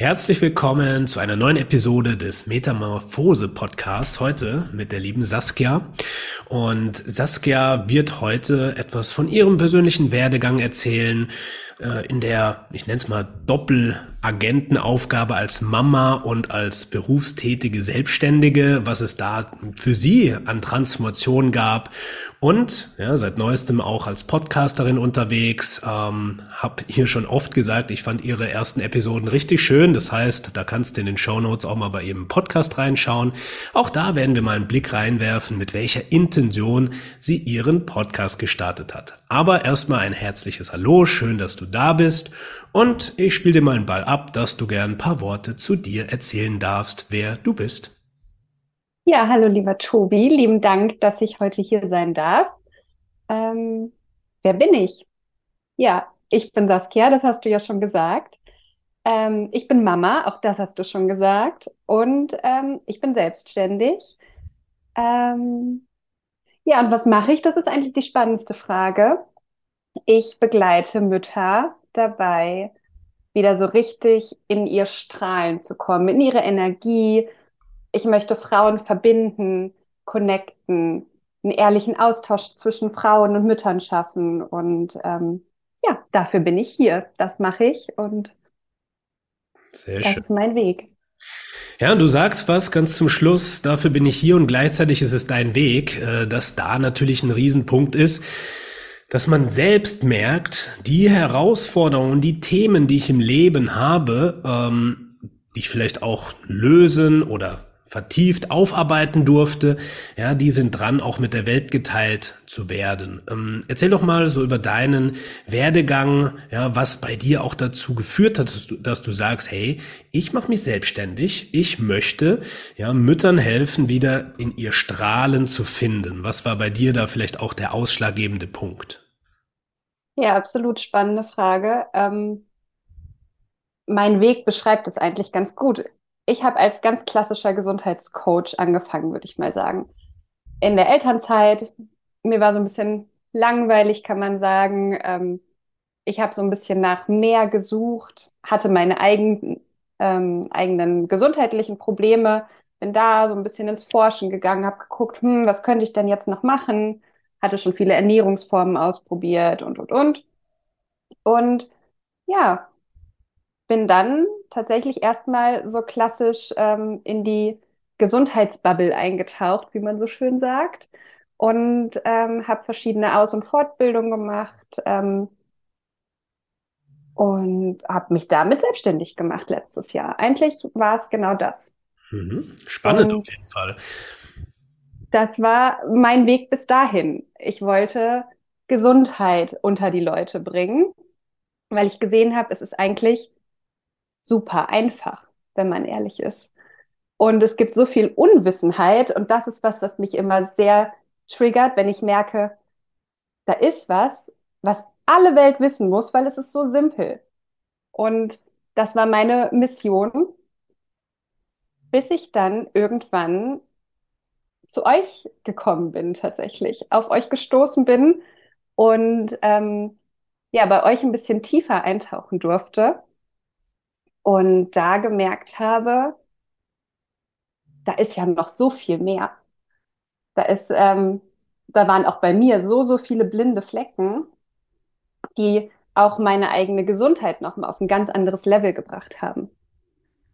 Herzlich willkommen zu einer neuen Episode des Metamorphose Podcasts. Heute mit der lieben Saskia. Und Saskia wird heute etwas von ihrem persönlichen Werdegang erzählen, äh, in der, ich nenne es mal, Doppelagentenaufgabe als Mama und als berufstätige Selbstständige, was es da für sie an Transformation gab und ja, seit neuestem auch als Podcasterin unterwegs. Ähm, hab hier schon oft gesagt, ich fand ihre ersten Episoden richtig schön. Das heißt, da kannst du in den Show Notes auch mal bei ihrem Podcast reinschauen. Auch da werden wir mal einen Blick reinwerfen, mit welcher Intention sie ihren Podcast gestartet hat. Aber erstmal ein herzliches Hallo, schön, dass du da bist. Und ich spiele dir mal einen Ball ab, dass du gern ein paar Worte zu dir erzählen darfst, wer du bist. Ja, hallo lieber Tobi, lieben Dank, dass ich heute hier sein darf. Ähm, wer bin ich? Ja, ich bin Saskia, das hast du ja schon gesagt. Ähm, ich bin Mama, auch das hast du schon gesagt. Und ähm, ich bin selbstständig. Ähm, ja, und was mache ich? Das ist eigentlich die spannendste Frage. Ich begleite Mütter dabei, wieder so richtig in ihr Strahlen zu kommen, in ihre Energie. Ich möchte Frauen verbinden, connecten, einen ehrlichen Austausch zwischen Frauen und Müttern schaffen. Und ähm, ja, dafür bin ich hier. Das mache ich und Sehr das schön. ist mein Weg. Ja, du sagst was ganz zum Schluss, dafür bin ich hier und gleichzeitig ist es dein Weg, äh, dass da natürlich ein Riesenpunkt ist dass man selbst merkt, die Herausforderungen, die Themen, die ich im Leben habe, ähm, die ich vielleicht auch lösen oder vertieft aufarbeiten durfte, ja, die sind dran, auch mit der Welt geteilt zu werden. Ähm, erzähl doch mal so über deinen Werdegang, ja, was bei dir auch dazu geführt hat, dass du, dass du sagst, hey, ich mache mich selbstständig, ich möchte ja Müttern helfen, wieder in ihr Strahlen zu finden. Was war bei dir da vielleicht auch der ausschlaggebende Punkt? Ja, absolut spannende Frage. Ähm, mein Weg beschreibt es eigentlich ganz gut. Ich habe als ganz klassischer Gesundheitscoach angefangen, würde ich mal sagen. In der Elternzeit, mir war so ein bisschen langweilig, kann man sagen. Ähm, ich habe so ein bisschen nach mehr gesucht, hatte meine eigenen, ähm, eigenen gesundheitlichen Probleme, bin da so ein bisschen ins Forschen gegangen, habe geguckt, hm, was könnte ich denn jetzt noch machen? Hatte schon viele Ernährungsformen ausprobiert und, und, und. Und ja, bin dann tatsächlich erstmal so klassisch ähm, in die Gesundheitsbubble eingetaucht, wie man so schön sagt, und ähm, habe verschiedene Aus- und Fortbildungen gemacht ähm, und habe mich damit selbstständig gemacht letztes Jahr. Eigentlich war es genau das. Mhm. Spannend auf Und jeden Fall. das war mein Weg bis dahin. Ich wollte Gesundheit unter die Leute bringen, weil ich gesehen habe, es ist eigentlich super einfach, wenn man ehrlich ist. Und es gibt so viel Unwissenheit und das ist was, was mich immer sehr triggert, wenn ich merke, da ist was, was alle Welt wissen muss, weil es ist so simpel. Und das war meine Mission, bis ich dann irgendwann zu euch gekommen bin, tatsächlich, auf euch gestoßen bin und ähm, ja, bei euch ein bisschen tiefer eintauchen durfte und da gemerkt habe, da ist ja noch so viel mehr. Da ist, ähm, da waren auch bei mir so, so viele blinde Flecken, die auch meine eigene Gesundheit nochmal auf ein ganz anderes Level gebracht haben.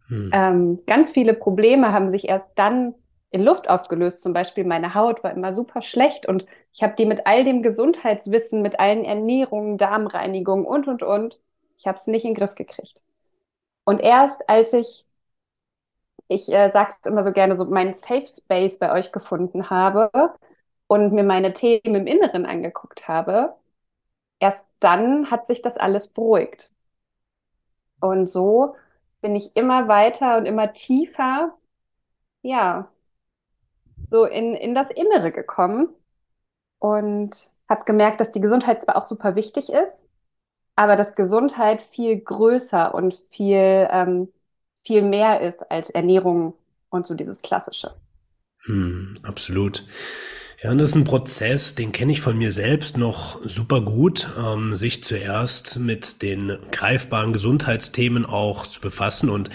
Hm. Ähm, ganz viele Probleme haben sich erst dann in Luft aufgelöst. Zum Beispiel meine Haut war immer super schlecht und ich habe die mit all dem Gesundheitswissen, mit allen Ernährungen, Darmreinigungen und, und, und, ich habe es nicht in den Griff gekriegt. Und erst als ich, ich äh, sage es immer so gerne, so meinen Safe Space bei euch gefunden habe und mir meine Themen im Inneren angeguckt habe, erst dann hat sich das alles beruhigt. Und so bin ich immer weiter und immer tiefer, ja, so in, in das Innere gekommen. Und habe gemerkt, dass die Gesundheit zwar auch super wichtig ist, aber dass Gesundheit viel größer und viel, ähm, viel mehr ist als Ernährung und so dieses Klassische. Hm, absolut. Ja, und das ist ein Prozess, den kenne ich von mir selbst noch super gut, ähm, sich zuerst mit den greifbaren Gesundheitsthemen auch zu befassen. Und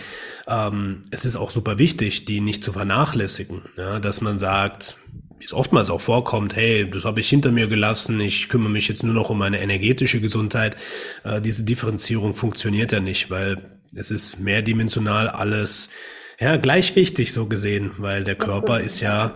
ähm, es ist auch super wichtig, die nicht zu vernachlässigen. Ja, dass man sagt, wie es oftmals auch vorkommt, hey, das habe ich hinter mir gelassen, ich kümmere mich jetzt nur noch um meine energetische Gesundheit. Äh, diese Differenzierung funktioniert ja nicht, weil es ist mehrdimensional alles ja gleich wichtig so gesehen, weil der Körper ist ja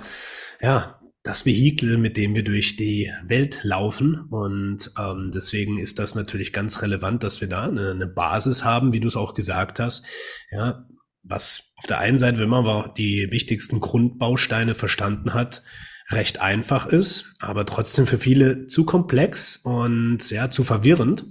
ja das Vehikel, mit dem wir durch die Welt laufen. Und ähm, deswegen ist das natürlich ganz relevant, dass wir da eine, eine Basis haben, wie du es auch gesagt hast. Ja, was auf der einen Seite, wenn man aber die wichtigsten Grundbausteine verstanden hat, recht einfach ist, aber trotzdem für viele zu komplex und ja, zu verwirrend.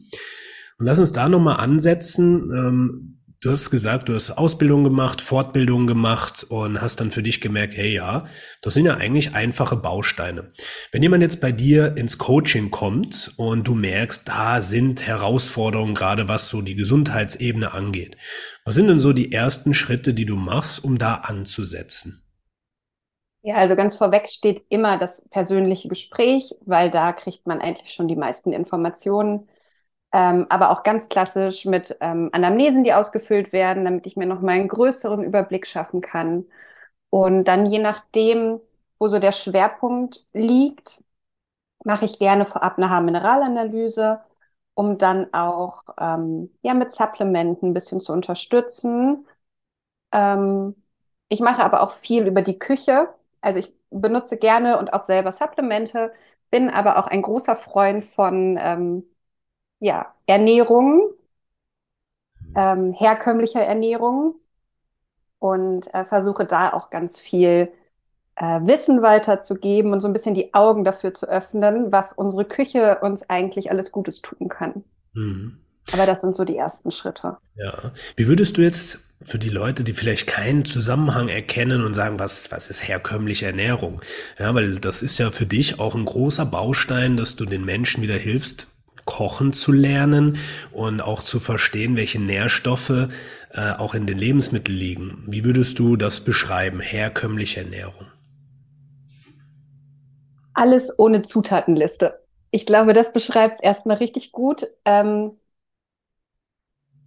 Und lass uns da nochmal ansetzen. Ähm, Du hast gesagt, du hast Ausbildung gemacht, Fortbildung gemacht und hast dann für dich gemerkt, hey ja, das sind ja eigentlich einfache Bausteine. Wenn jemand jetzt bei dir ins Coaching kommt und du merkst, da sind Herausforderungen, gerade was so die Gesundheitsebene angeht. Was sind denn so die ersten Schritte, die du machst, um da anzusetzen? Ja, also ganz vorweg steht immer das persönliche Gespräch, weil da kriegt man eigentlich schon die meisten Informationen ähm, aber auch ganz klassisch mit ähm, Anamnesen, die ausgefüllt werden, damit ich mir noch mal einen größeren Überblick schaffen kann. Und dann je nachdem, wo so der Schwerpunkt liegt, mache ich gerne vorab eine Haarmineralanalyse, um dann auch ähm, ja, mit Supplementen ein bisschen zu unterstützen. Ähm, ich mache aber auch viel über die Küche. Also ich benutze gerne und auch selber Supplemente, bin aber auch ein großer Freund von ähm, ja, Ernährung, ähm, herkömmlicher Ernährung und äh, versuche da auch ganz viel äh, Wissen weiterzugeben und so ein bisschen die Augen dafür zu öffnen, was unsere Küche uns eigentlich alles Gutes tun kann. Mhm. Aber das sind so die ersten Schritte. Ja. Wie würdest du jetzt für die Leute, die vielleicht keinen Zusammenhang erkennen und sagen, was, was ist herkömmliche Ernährung? Ja, weil das ist ja für dich auch ein großer Baustein, dass du den Menschen wieder hilfst, kochen zu lernen und auch zu verstehen, welche Nährstoffe äh, auch in den Lebensmitteln liegen. Wie würdest du das beschreiben, herkömmliche Ernährung? Alles ohne Zutatenliste. Ich glaube, das beschreibt es erstmal richtig gut. Ähm,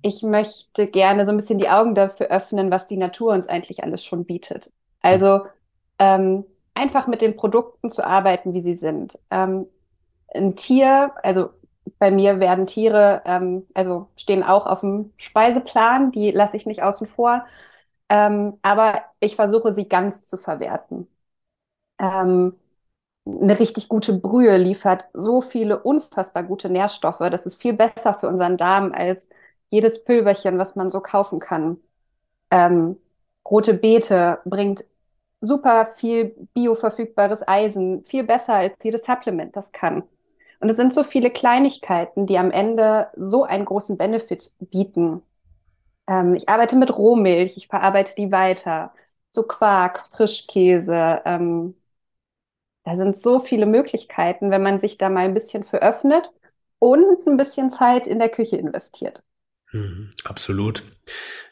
ich möchte gerne so ein bisschen die Augen dafür öffnen, was die Natur uns eigentlich alles schon bietet. Also ähm, einfach mit den Produkten zu arbeiten, wie sie sind. Ähm, ein Tier, also bei mir werden Tiere, ähm, also stehen auch auf dem Speiseplan, die lasse ich nicht außen vor. Ähm, aber ich versuche sie ganz zu verwerten. Ähm, eine richtig gute Brühe liefert so viele unfassbar gute Nährstoffe. Das ist viel besser für unseren Darm als jedes Pülverchen, was man so kaufen kann. Ähm, rote Beete bringt super viel bioverfügbares Eisen, viel besser als jedes Supplement das kann. Und es sind so viele Kleinigkeiten, die am Ende so einen großen Benefit bieten. Ähm, ich arbeite mit Rohmilch, ich verarbeite die weiter. So Quark, Frischkäse. Ähm, da sind so viele Möglichkeiten, wenn man sich da mal ein bisschen für öffnet und ein bisschen Zeit in der Küche investiert. Mhm, absolut.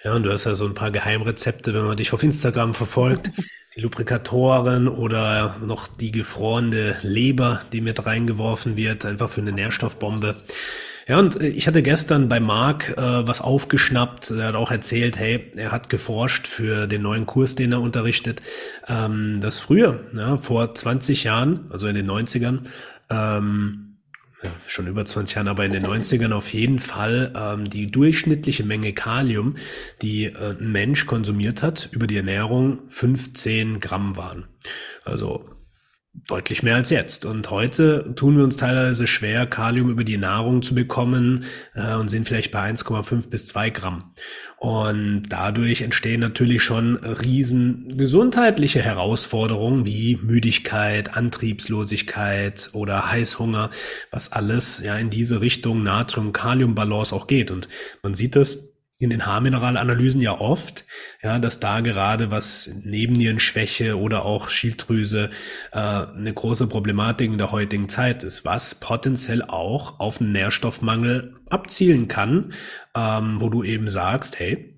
Ja, und du hast ja so ein paar Geheimrezepte, wenn man dich auf Instagram verfolgt. die Lubrikatoren oder noch die gefrorene Leber, die mit reingeworfen wird, einfach für eine Nährstoffbombe. Ja, und äh, ich hatte gestern bei Marc äh, was aufgeschnappt. Er hat auch erzählt, hey, er hat geforscht für den neuen Kurs, den er unterrichtet, ähm, dass früher, ja, vor 20 Jahren, also in den 90ern, ähm, ja, schon über 20 Jahren, aber in den 90ern auf jeden Fall ähm, die durchschnittliche Menge Kalium, die äh, ein Mensch konsumiert hat, über die Ernährung 15 Gramm waren. Also deutlich mehr als jetzt. Und heute tun wir uns teilweise schwer, Kalium über die Nahrung zu bekommen äh, und sind vielleicht bei 1,5 bis 2 Gramm. Und dadurch entstehen natürlich schon riesen gesundheitliche Herausforderungen wie Müdigkeit, Antriebslosigkeit oder Heißhunger, was alles ja in diese Richtung Natrium-Kalium-Balance auch geht. Und man sieht das in den Haarmineralanalysen ja oft, ja, dass da gerade was Nebennierenschwäche oder auch Schilddrüse äh, eine große Problematik in der heutigen Zeit ist, was potenziell auch auf einen Nährstoffmangel abzielen kann, ähm, wo du eben sagst, hey,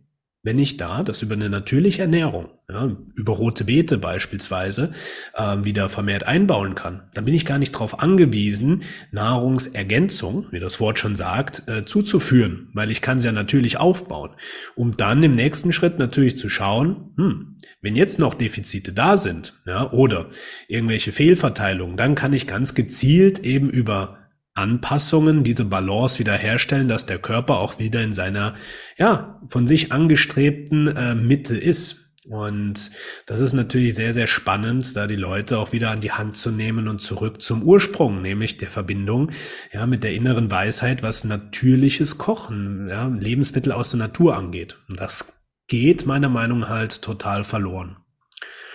wenn ich da das über eine natürliche Ernährung, ja, über rote Beete beispielsweise, äh, wieder vermehrt einbauen kann, dann bin ich gar nicht darauf angewiesen, Nahrungsergänzung, wie das Wort schon sagt, äh, zuzuführen, weil ich kann sie ja natürlich aufbauen, um dann im nächsten Schritt natürlich zu schauen, hm, wenn jetzt noch Defizite da sind, ja, oder irgendwelche Fehlverteilungen, dann kann ich ganz gezielt eben über Anpassungen diese Balance wieder herstellen, dass der Körper auch wieder in seiner, ja, von sich angestrebten äh, Mitte ist. Und das ist natürlich sehr, sehr spannend, da die Leute auch wieder an die Hand zu nehmen und zurück zum Ursprung, nämlich der Verbindung, ja, mit der inneren Weisheit, was natürliches Kochen, ja, Lebensmittel aus der Natur angeht. Das geht meiner Meinung nach halt total verloren.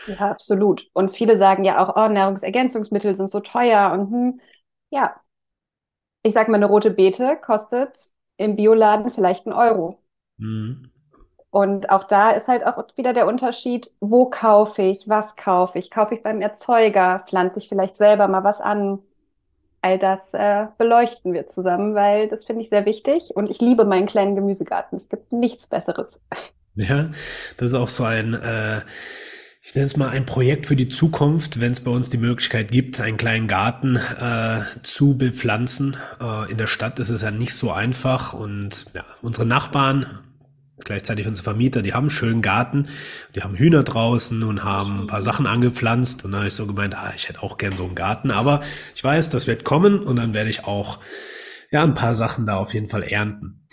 Ja, absolut. Und viele sagen ja auch, oh, Nahrungsergänzungsmittel sind so teuer und hm, ja, ich sag mal, eine rote Beete kostet im Bioladen vielleicht einen Euro. Mhm. Und auch da ist halt auch wieder der Unterschied, wo kaufe ich, was kaufe ich? Kaufe ich beim Erzeuger? Pflanze ich vielleicht selber mal was an? All das äh, beleuchten wir zusammen, weil das finde ich sehr wichtig. Und ich liebe meinen kleinen Gemüsegarten. Es gibt nichts Besseres. Ja, das ist auch so ein äh, ich nenne es mal ein Projekt für die Zukunft, wenn es bei uns die Möglichkeit gibt, einen kleinen Garten äh, zu bepflanzen. Äh, in der Stadt ist es ja nicht so einfach und ja, unsere Nachbarn, gleichzeitig unsere Vermieter, die haben einen schönen Garten, die haben Hühner draußen und haben ein paar Sachen angepflanzt und dann habe ich so gemeint, ah, ich hätte auch gern so einen Garten, aber ich weiß, das wird kommen und dann werde ich auch ja ein paar Sachen da auf jeden Fall ernten.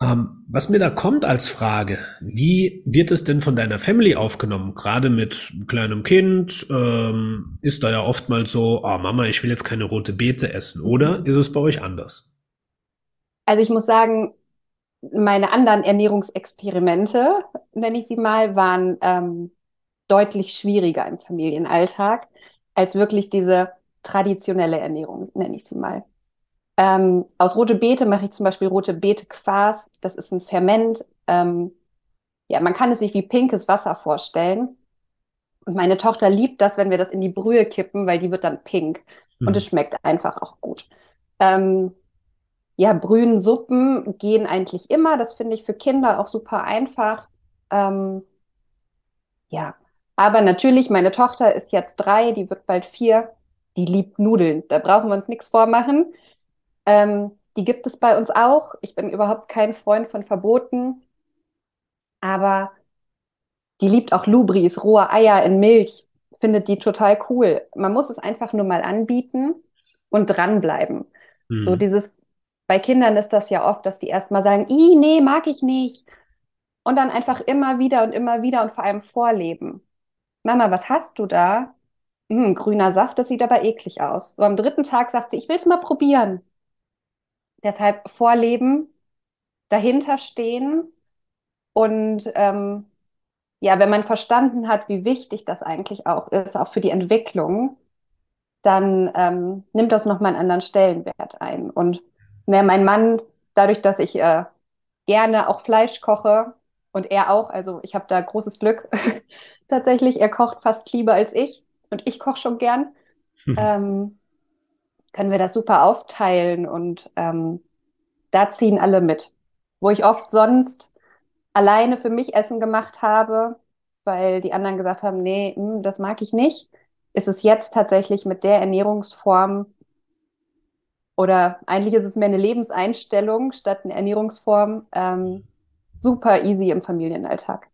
Ähm, was mir da kommt als Frage, wie wird es denn von deiner Family aufgenommen? Gerade mit kleinem Kind ähm, ist da ja oftmals so, oh Mama, ich will jetzt keine rote Beete essen. Oder ist es bei euch anders? Also ich muss sagen, meine anderen Ernährungsexperimente, nenne ich sie mal, waren ähm, deutlich schwieriger im Familienalltag als wirklich diese traditionelle Ernährung, nenne ich sie mal. Ähm, aus rote Beete mache ich zum Beispiel rote Beete Quas. Das ist ein Ferment. Ähm, ja, man kann es sich wie pinkes Wasser vorstellen. Und meine Tochter liebt das, wenn wir das in die Brühe kippen, weil die wird dann pink. Mhm. Und es schmeckt einfach auch gut. Ähm, ja, Brühen, Suppen gehen eigentlich immer. Das finde ich für Kinder auch super einfach. Ähm, ja, aber natürlich, meine Tochter ist jetzt drei, die wird bald vier. Die liebt Nudeln. Da brauchen wir uns nichts vormachen. Ähm, die gibt es bei uns auch. Ich bin überhaupt kein Freund von Verboten, aber die liebt auch Lubris, rohe Eier in Milch, findet die total cool. Man muss es einfach nur mal anbieten und dranbleiben. Mhm. So dieses, bei Kindern ist das ja oft, dass die erstmal sagen, i, nee, mag ich nicht. Und dann einfach immer wieder und immer wieder und vor allem vorleben. Mama, was hast du da? Hm, grüner Saft, das sieht aber eklig aus. So am dritten Tag sagt sie, ich will es mal probieren. Deshalb vorleben, dahinter stehen und ähm, ja, wenn man verstanden hat, wie wichtig das eigentlich auch ist, auch für die Entwicklung, dann ähm, nimmt das nochmal einen anderen Stellenwert ein. Und ne, mein Mann, dadurch, dass ich äh, gerne auch Fleisch koche und er auch, also ich habe da großes Glück tatsächlich, er kocht fast lieber als ich und ich koche schon gern. ähm, können wir das super aufteilen und ähm, da ziehen alle mit. Wo ich oft sonst alleine für mich Essen gemacht habe, weil die anderen gesagt haben, nee, mh, hm, das mag ich nicht, ist es jetzt tatsächlich mit der Ernährungsform oder eigentlich ist es mehr eine Lebenseinstellung statt eine Ernährungsform ähm, super easy im Familienalltag.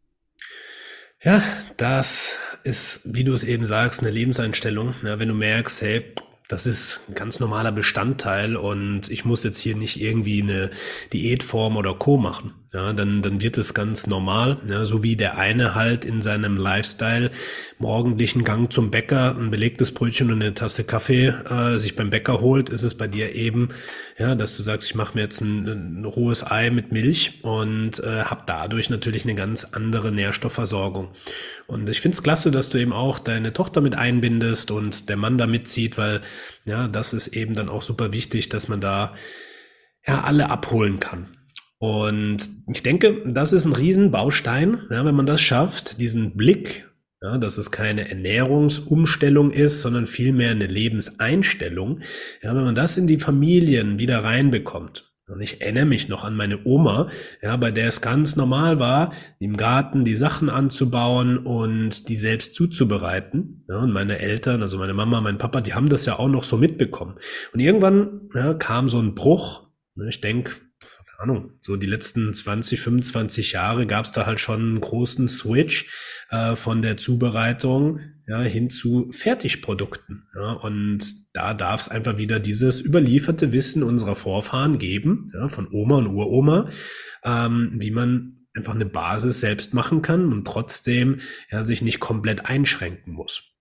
Ja, das ist, wie du es eben sagst, eine Lebenseinstellung. Ja, wenn du merkst, hey, das ist ein ganz normaler Bestandteil und ich muss jetzt hier nicht irgendwie eine Diätform oder Co. machen. Ja, dann, dann wird es ganz normal, ja, so wie der eine halt in seinem Lifestyle morgendlichen Gang zum Bäcker ein belegtes Brötchen und eine Tasse Kaffee äh, sich beim Bäcker holt, ist es bei dir eben, ja, dass du sagst, ich mache mir jetzt ein, ein rohes Ei mit Milch und äh, habe dadurch natürlich eine ganz andere Nährstoffversorgung. Und ich finde es klasse, dass du eben auch deine Tochter mit einbindest und der Mann da mitzieht, weil ja, das ist eben dann auch super wichtig, dass man da ja alle abholen kann. Und ich denke, das ist ein Riesenbaustein, ja, wenn man das schafft, diesen Blick, ja, dass es keine Ernährungsumstellung ist, sondern vielmehr eine Lebenseinstellung. Ja, wenn man das in die Familien wieder reinbekommt, und ich erinnere mich noch an meine Oma, ja, bei der es ganz normal war, im Garten die Sachen anzubauen und die selbst zuzubereiten. Ja, und meine Eltern, also meine Mama, mein Papa, die haben das ja auch noch so mitbekommen. Und irgendwann ja, kam so ein Bruch. Ich denke, Ahnung, so die letzten 20, 25 Jahre gab es da halt schon einen großen Switch äh, von der Zubereitung ja, hin zu Fertigprodukten. Ja, und da darf es einfach wieder dieses überlieferte Wissen unserer Vorfahren geben, ja, von Oma und Uroma, ähm, wie man einfach eine Basis selbst machen kann und trotzdem ja, sich nicht komplett einschränken muss.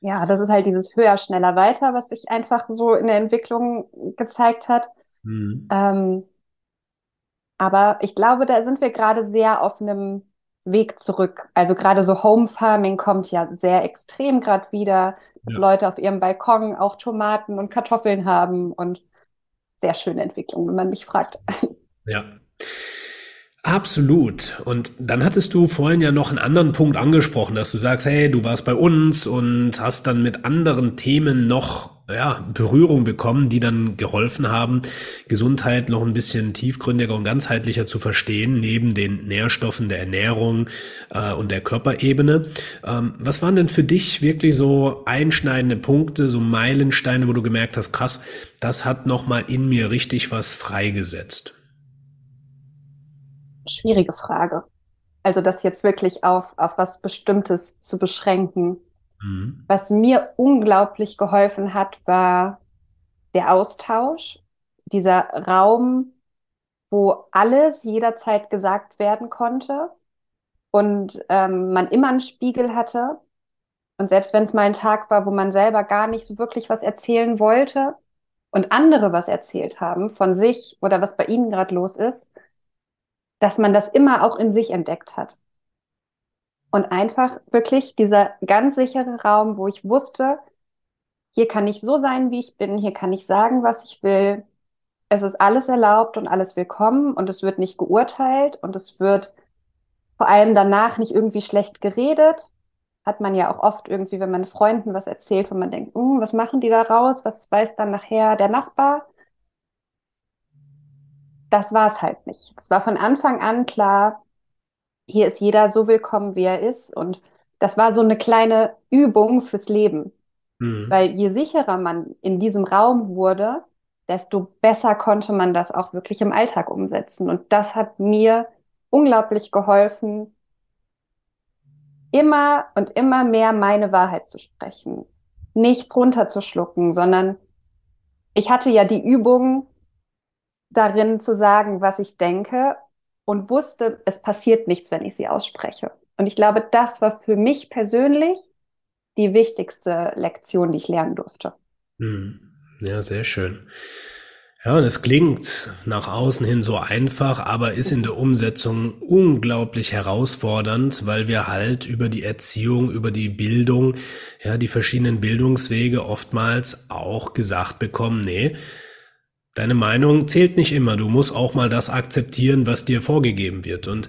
Ja, das ist halt dieses höher, schneller, weiter, was sich einfach so in der Entwicklung gezeigt hat. Mhm. Ähm, aber ich glaube, da sind wir gerade sehr auf einem Weg zurück. Also gerade so Home Farming kommt ja sehr extrem gerade wieder, dass ja. Leute auf ihrem Balkon auch Tomaten und Kartoffeln haben und sehr schöne Entwicklung, wenn man mich fragt. Ja. Absolut. Und dann hattest du vorhin ja noch einen anderen Punkt angesprochen, dass du sagst, hey, du warst bei uns und hast dann mit anderen Themen noch ja, Berührung bekommen, die dann geholfen haben, Gesundheit noch ein bisschen tiefgründiger und ganzheitlicher zu verstehen, neben den Nährstoffen der Ernährung äh, und der Körperebene. Ähm, was waren denn für dich wirklich so einschneidende Punkte, so Meilensteine, wo du gemerkt hast, krass, das hat nochmal in mir richtig was freigesetzt? Schwierige Frage. Also das jetzt wirklich auf, auf was Bestimmtes zu beschränken. Mhm. Was mir unglaublich geholfen hat, war der Austausch, dieser Raum, wo alles jederzeit gesagt werden konnte und ähm, man immer einen Spiegel hatte. Und selbst wenn es mal ein Tag war, wo man selber gar nicht so wirklich was erzählen wollte und andere was erzählt haben von sich oder was bei ihnen gerade los ist, dass man das immer auch in sich entdeckt hat. Und einfach wirklich dieser ganz sichere Raum, wo ich wusste, hier kann ich so sein, wie ich bin, hier kann ich sagen, was ich will. Es ist alles erlaubt und alles willkommen und es wird nicht geurteilt und es wird vor allem danach nicht irgendwie schlecht geredet. Hat man ja auch oft irgendwie, wenn man Freunden was erzählt, wo man denkt, hm, was machen die da raus? Was weiß dann nachher der Nachbar? Das war es halt nicht. Es war von Anfang an klar, hier ist jeder so willkommen, wie er ist. Und das war so eine kleine Übung fürs Leben. Mhm. Weil je sicherer man in diesem Raum wurde, desto besser konnte man das auch wirklich im Alltag umsetzen. Und das hat mir unglaublich geholfen, immer und immer mehr meine Wahrheit zu sprechen. Nichts runterzuschlucken, sondern ich hatte ja die Übung darin zu sagen, was ich denke und wusste, es passiert nichts, wenn ich sie ausspreche. Und ich glaube, das war für mich persönlich die wichtigste Lektion, die ich lernen durfte. Hm. Ja, sehr schön. Ja, und es klingt nach außen hin so einfach, aber ist in der Umsetzung unglaublich herausfordernd, weil wir halt über die Erziehung, über die Bildung, ja, die verschiedenen Bildungswege oftmals auch gesagt bekommen, nee, Deine Meinung zählt nicht immer. Du musst auch mal das akzeptieren, was dir vorgegeben wird. Und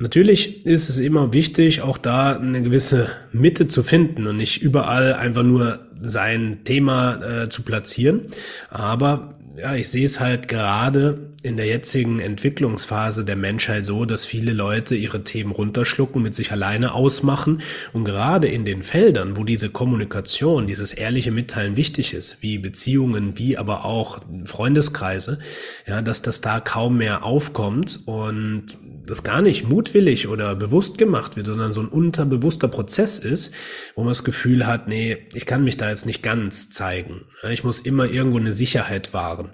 natürlich ist es immer wichtig, auch da eine gewisse Mitte zu finden und nicht überall einfach nur sein Thema äh, zu platzieren. Aber ja, ich sehe es halt gerade in der jetzigen Entwicklungsphase der Menschheit so, dass viele Leute ihre Themen runterschlucken, mit sich alleine ausmachen. Und gerade in den Feldern, wo diese Kommunikation, dieses ehrliche Mitteilen wichtig ist, wie Beziehungen, wie aber auch Freundeskreise, ja, dass das da kaum mehr aufkommt. Und das gar nicht mutwillig oder bewusst gemacht wird, sondern so ein unterbewusster Prozess ist, wo man das Gefühl hat, nee, ich kann mich da jetzt nicht ganz zeigen. Ich muss immer irgendwo eine Sicherheit wahren.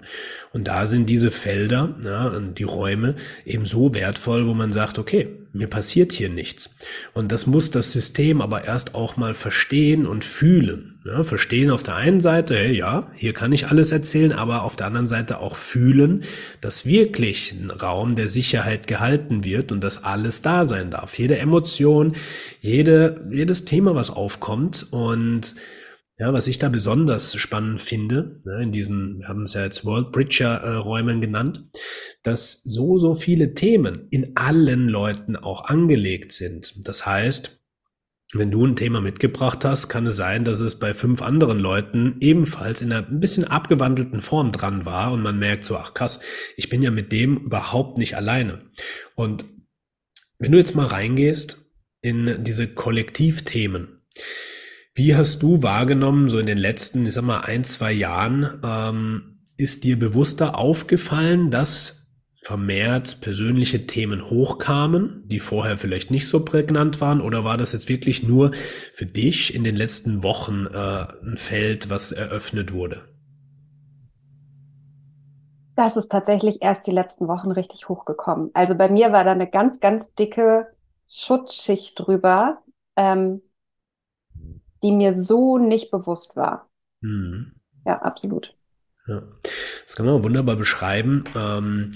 Und da sind diese Felder, ja, die Räume eben so wertvoll, wo man sagt, okay, mir passiert hier nichts. Und das muss das System aber erst auch mal verstehen und fühlen. Ja, verstehen auf der einen Seite, hey, ja, hier kann ich alles erzählen, aber auf der anderen Seite auch fühlen, dass wirklich ein Raum der Sicherheit gehalten wird und dass alles da sein darf. Jede Emotion, jede, jedes Thema, was aufkommt und Ja, was ich da besonders spannend finde, ne, in diesen, wir haben es ja jetzt World Bridger äh, genannt, dass so, so viele Themen in allen Leuten auch angelegt sind. Das heißt, wenn du ein Thema mitgebracht hast, kann es sein, dass es bei fünf anderen Leuten ebenfalls in einer ein bisschen abgewandelten Form dran war und man merkt so, ach krass, ich bin ja mit dem überhaupt nicht alleine. Und wenn du jetzt mal reingehst in diese Kollektivthemen, wie hast du wahrgenommen, so in den letzten, ich sag mal, ein, zwei Jahren, ähm, ist dir bewusster aufgefallen, dass vermehrt persönliche Themen hochkamen, die vorher vielleicht nicht so prägnant waren? Oder war das jetzt wirklich nur für dich in den letzten Wochen äh, ein Feld, was eröffnet wurde? Das ist tatsächlich erst die letzten Wochen richtig hochgekommen. Also bei mir war da eine ganz, ganz dicke Schutzschicht drüber. Ähm, die mir so nicht bewusst war. Mhm. Ja, absolut. Ja. Das kann man wunderbar beschreiben. Ähm,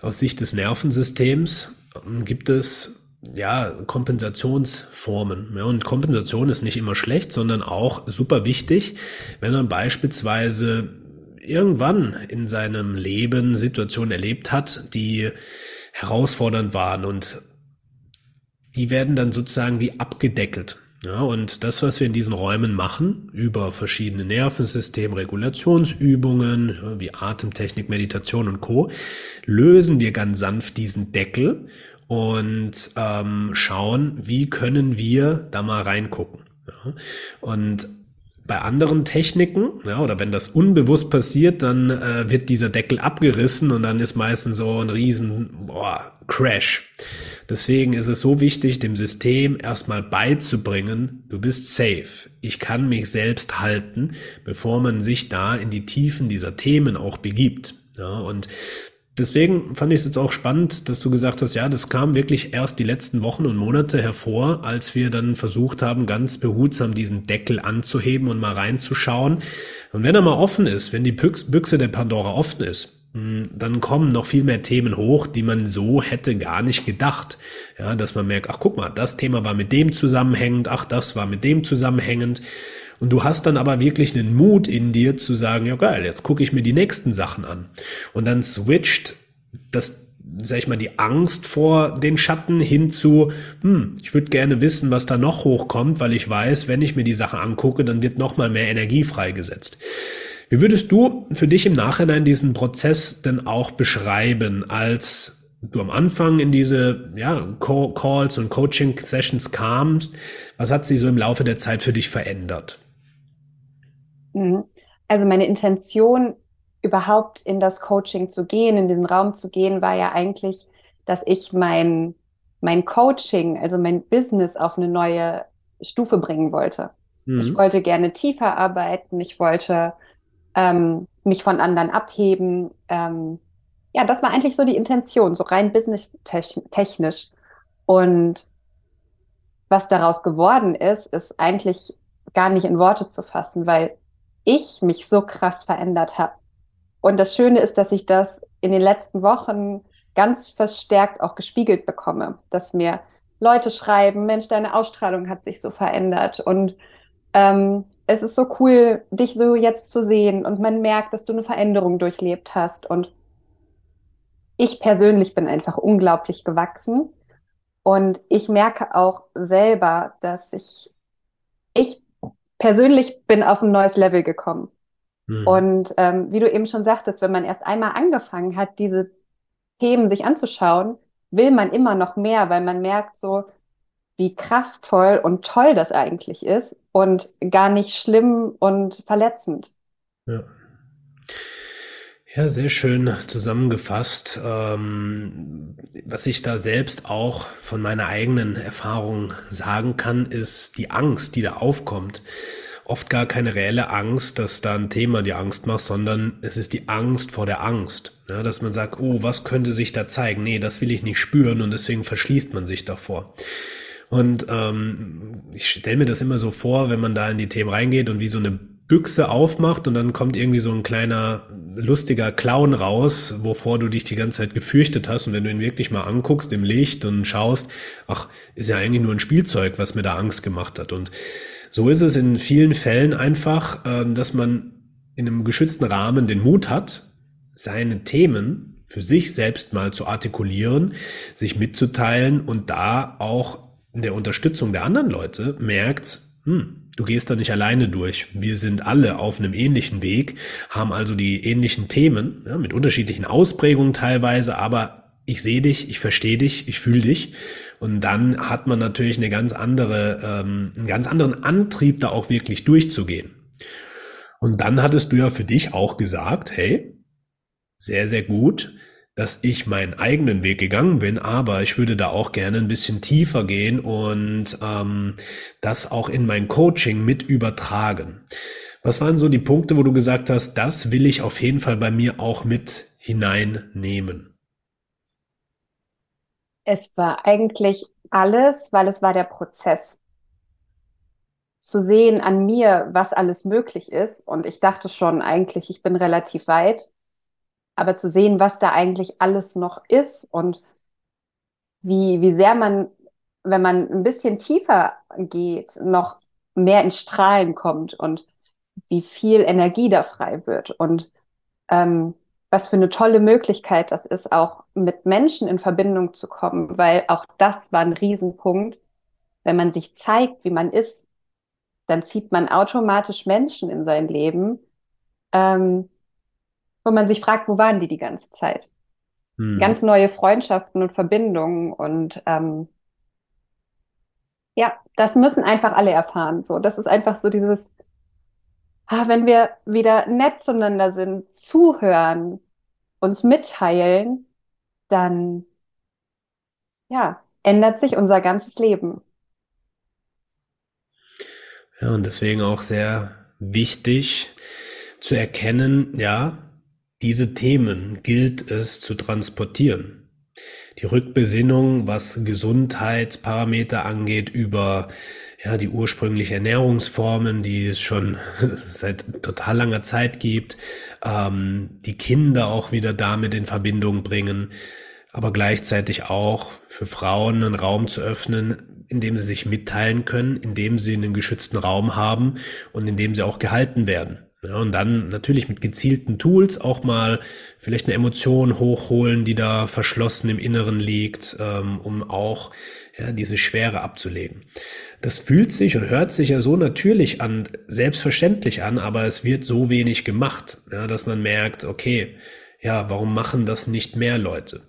aus Sicht des Nervensystems ähm, gibt es ja, Kompensationsformen. Ja, und Kompensation ist nicht immer schlecht, sondern auch super wichtig, wenn man beispielsweise irgendwann in seinem Leben Situationen erlebt hat, die herausfordernd waren und die werden dann sozusagen wie abgedeckelt. Ja, und das, was wir in diesen Räumen machen, über verschiedene Nervensystem, Regulationsübungen, ja, wie Atemtechnik, Meditation und Co., lösen wir ganz sanft diesen Deckel und ähm, schauen, wie können wir da mal reingucken. Ja, und bei anderen Techniken, ja, oder wenn das unbewusst passiert, dann äh, wird dieser Deckel abgerissen und dann ist meistens so ein riesen boah, Crash. Deswegen ist es so wichtig, dem System erstmal beizubringen, du bist safe. Ich kann mich selbst halten, bevor man sich da in die Tiefen dieser Themen auch begibt. Ja, und Deswegen fand ich es jetzt auch spannend, dass du gesagt hast, ja, das kam wirklich erst die letzten Wochen und Monate hervor, als wir dann versucht haben, ganz behutsam diesen Deckel anzuheben und mal reinzuschauen. Und wenn er mal offen ist, wenn die Büchse der Pandora offen ist, hm, dann kommen noch viel mehr Themen hoch, die man so hätte gar nicht gedacht. Ja, dass man merkt, ach guck mal, das Thema war mit dem zusammenhängend, ach das war mit dem zusammenhängend. Und du hast dann aber wirklich einen Mut in dir zu sagen, ja geil, jetzt gucke ich mir die nächsten Sachen an. Und dann switcht das, sag ich mal, die Angst vor den Schatten hin zu, hm, ich würde gerne wissen, was da noch hochkommt, weil ich weiß, wenn ich mir die Sache angucke, dann wird noch mal mehr Energie freigesetzt. Wie würdest du für dich im Nachhinein diesen Prozess denn auch beschreiben, als du am Anfang in diese ja, Calls und Coaching-Sessions kamst? Was hat sich so im Laufe der Zeit für dich verändert? Mhm. Also meine Intention, überhaupt in das Coaching zu gehen, in den Raum zu gehen, war ja eigentlich, dass ich mein, mein Coaching, also mein Business auf eine neue Stufe bringen wollte. Mhm. Ich wollte gerne tiefer arbeiten, ich wollte ähm, mich von anderen abheben. Ähm, ja, das war eigentlich so die Intention, so rein business-technisch. Und was daraus geworden ist, ist eigentlich gar nicht in Worte zu fassen, weil ich mich so krass verändert habe. Und das Schöne ist, dass ich das in den letzten Wochen ganz verstärkt auch gespiegelt bekomme, dass mir Leute schreiben, Mensch, deine Ausstrahlung hat sich so verändert und ähm, es ist so cool, dich so jetzt zu sehen und man merkt, dass du eine Veränderung durchlebt hast. Und ich persönlich bin einfach unglaublich gewachsen. Und ich merke auch selber, dass ich, ich persönlich bin auf ein neues Level gekommen. Mhm. Und ähm, wie du eben schon sagtest, wenn man erst einmal angefangen hat, diese Themen sich anzuschauen, will man immer noch mehr, weil man merkt so, wie kraftvoll und toll das eigentlich ist und gar nicht schlimm und verletzend. Ja. Ja, sehr schön zusammengefasst. Ähm, was ich da selbst auch von meiner eigenen Erfahrung sagen kann, ist die Angst, die da aufkommt. Oft gar keine reelle Angst, dass da ein Thema die Angst macht, sondern es ist die Angst vor der Angst. Ja, dass man sagt, oh, was könnte sich da zeigen? Nee, das will ich nicht spüren und deswegen verschließt man sich davor. Und ähm, ich stelle mir das immer so vor, wenn man da in die Themen reingeht und wie so eine Büchse aufmacht und dann kommt irgendwie so ein kleiner lustiger Clown raus, wovor du dich die ganze Zeit gefürchtet hast. Und wenn du ihn wirklich mal anguckst im Licht und schaust, ach, ist ja eigentlich nur ein Spielzeug, was mir da Angst gemacht hat. Und So ist es in vielen Fällen einfach, äh, dass man in einem geschützten Rahmen den Mut hat, seine Themen für sich selbst mal zu artikulieren, sich mitzuteilen und da auch in der Unterstützung der anderen Leute merkt, hm, du gehst da nicht alleine durch. Wir sind alle auf einem ähnlichen Weg, haben also die ähnlichen Themen, ja, mit unterschiedlichen Ausprägungen teilweise, aber ich sehe dich, ich verstehe dich, ich fühle dich. Und dann hat man natürlich eine ganz andere, ähm, einen ganz anderen Antrieb, da auch wirklich durchzugehen. Und dann hattest du ja für dich auch gesagt, hey, sehr, sehr gut, dass ich meinen eigenen Weg gegangen bin, aber ich würde da auch gerne ein bisschen tiefer gehen und ähm, das auch in mein Coaching mit übertragen. Was waren so die Punkte, wo du gesagt hast, das will ich auf jeden Fall bei mir auch mit hineinnehmen? Es war eigentlich alles, weil es war der Prozess. Zu sehen an mir, was alles möglich ist. Und ich dachte schon eigentlich, ich bin relativ weit aber zu sehen, was da eigentlich alles noch ist und wie, wie sehr man, wenn man ein bisschen tiefer geht, noch mehr ins Strahlen kommt und wie viel Energie da frei wird und ähm, was für eine tolle Möglichkeit das ist, auch mit Menschen in Verbindung zu kommen, weil auch das war ein Riesenpunkt. Wenn man sich zeigt, wie man ist, dann zieht man automatisch Menschen in sein Leben, ähm, wo man sich fragt, wo waren die die ganze Zeit? Hm. Ganz neue Freundschaften und Verbindungen und ähm, ja, das müssen einfach alle erfahren. So, das ist einfach so dieses, ah, wenn wir wieder nett zueinander sind, zuhören, uns mitteilen, dann ja, ändert sich unser ganzes Leben. Ja, und deswegen auch sehr wichtig zu erkennen, ja, diese Themen gilt es zu transportieren. Die Rückbesinnung, was Gesundheitsparameter angeht, über ja, die ursprüngliche Ernährungsformen, die es schon seit total langer Zeit gibt, ähm, die Kinder auch wieder damit in Verbindung bringen, aber gleichzeitig auch für Frauen einen Raum zu öffnen, in dem sie sich mitteilen können, in dem sie einen geschützten Raum haben und in dem sie auch gehalten werden. Ja, und dann natürlich mit gezielten Tools auch mal vielleicht eine Emotion hochholen, die da verschlossen im Inneren liegt, ähm, um auch ja, diese Schwere abzulegen. Das fühlt sich und hört sich ja so natürlich an, selbstverständlich an, aber es wird so wenig gemacht, ja, dass man merkt, okay, ja, warum machen das nicht mehr Leute?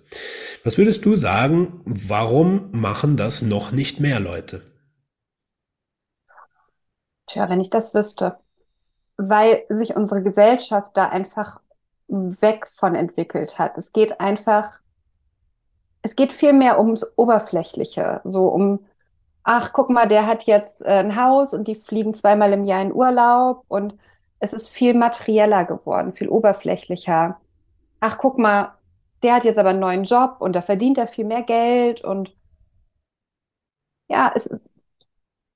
Was würdest du sagen, warum machen das noch nicht mehr Leute? Tja, wenn ich das wüsste weil sich unsere Gesellschaft da einfach weg von entwickelt hat. Es geht einfach, es geht viel mehr ums Oberflächliche, so um, ach, guck mal, der hat jetzt äh, ein Haus und die fliegen zweimal im Jahr in Urlaub und es ist viel materieller geworden, viel oberflächlicher. Ach, guck mal, der hat jetzt aber einen neuen Job und da verdient er viel mehr Geld und ja, es,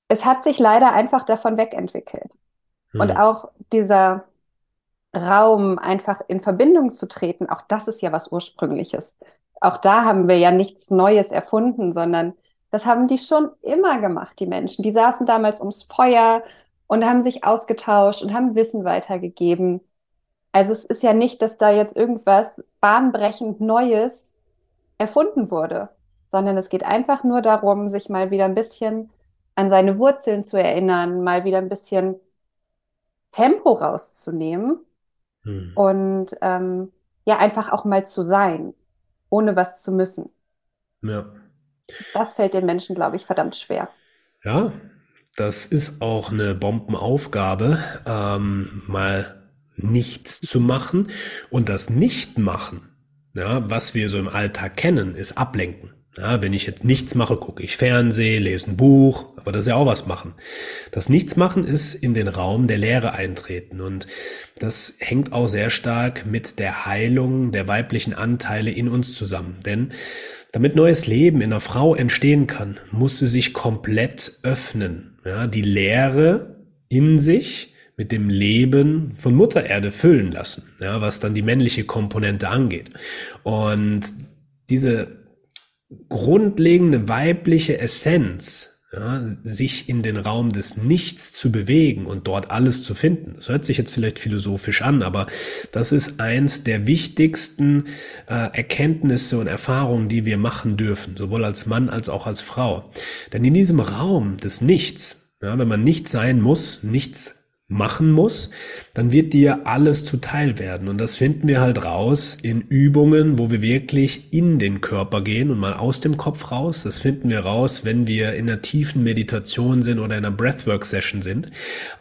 es hat sich leider einfach davon wegentwickelt. Und hm. auch dieser Raum, einfach in Verbindung zu treten, auch das ist ja was Ursprüngliches. Auch da haben wir ja nichts Neues erfunden, sondern das haben die schon immer gemacht, die Menschen. Die saßen damals ums Feuer und haben sich ausgetauscht und haben Wissen weitergegeben. Also es ist ja nicht, dass da jetzt irgendwas bahnbrechend Neues erfunden wurde, sondern es geht einfach nur darum, sich mal wieder ein bisschen an seine Wurzeln zu erinnern, mal wieder ein bisschen Tempo rauszunehmen hm. und ähm, ja, einfach auch mal zu sein, ohne was zu müssen. Ja. Das fällt den Menschen, glaube ich, verdammt schwer. Ja, das ist auch eine Bombenaufgabe, ähm, mal nichts zu machen. Und das Nichtmachen, ja, was wir so im Alltag kennen, ist Ablenken. Ja, wenn ich jetzt nichts mache, gucke ich Fernsehen, lese ein Buch, aber das ist ja auch was machen. Das Nichtsmachen ist in den Raum der Lehre eintreten und das hängt auch sehr stark mit der Heilung der weiblichen Anteile in uns zusammen. Denn damit neues Leben in einer Frau entstehen kann, muss sie sich komplett öffnen. Ja, die Lehre in sich mit dem Leben von Mutter Erde füllen lassen, ja, was dann die männliche Komponente angeht. Und diese grundlegende weibliche Essenz, ja, sich in den Raum des Nichts zu bewegen und dort alles zu finden. Das hört sich jetzt vielleicht philosophisch an, aber das ist eins der wichtigsten äh, Erkenntnisse und Erfahrungen, die wir machen dürfen, sowohl als Mann als auch als Frau. Denn in diesem Raum des Nichts, ja, wenn man nichts sein muss, nichts machen muss, dann wird dir alles zuteil werden. Und das finden wir halt raus in Übungen, wo wir wirklich in den Körper gehen und mal aus dem Kopf raus. Das finden wir raus, wenn wir in einer tiefen Meditation sind oder in einer Breathwork-Session sind.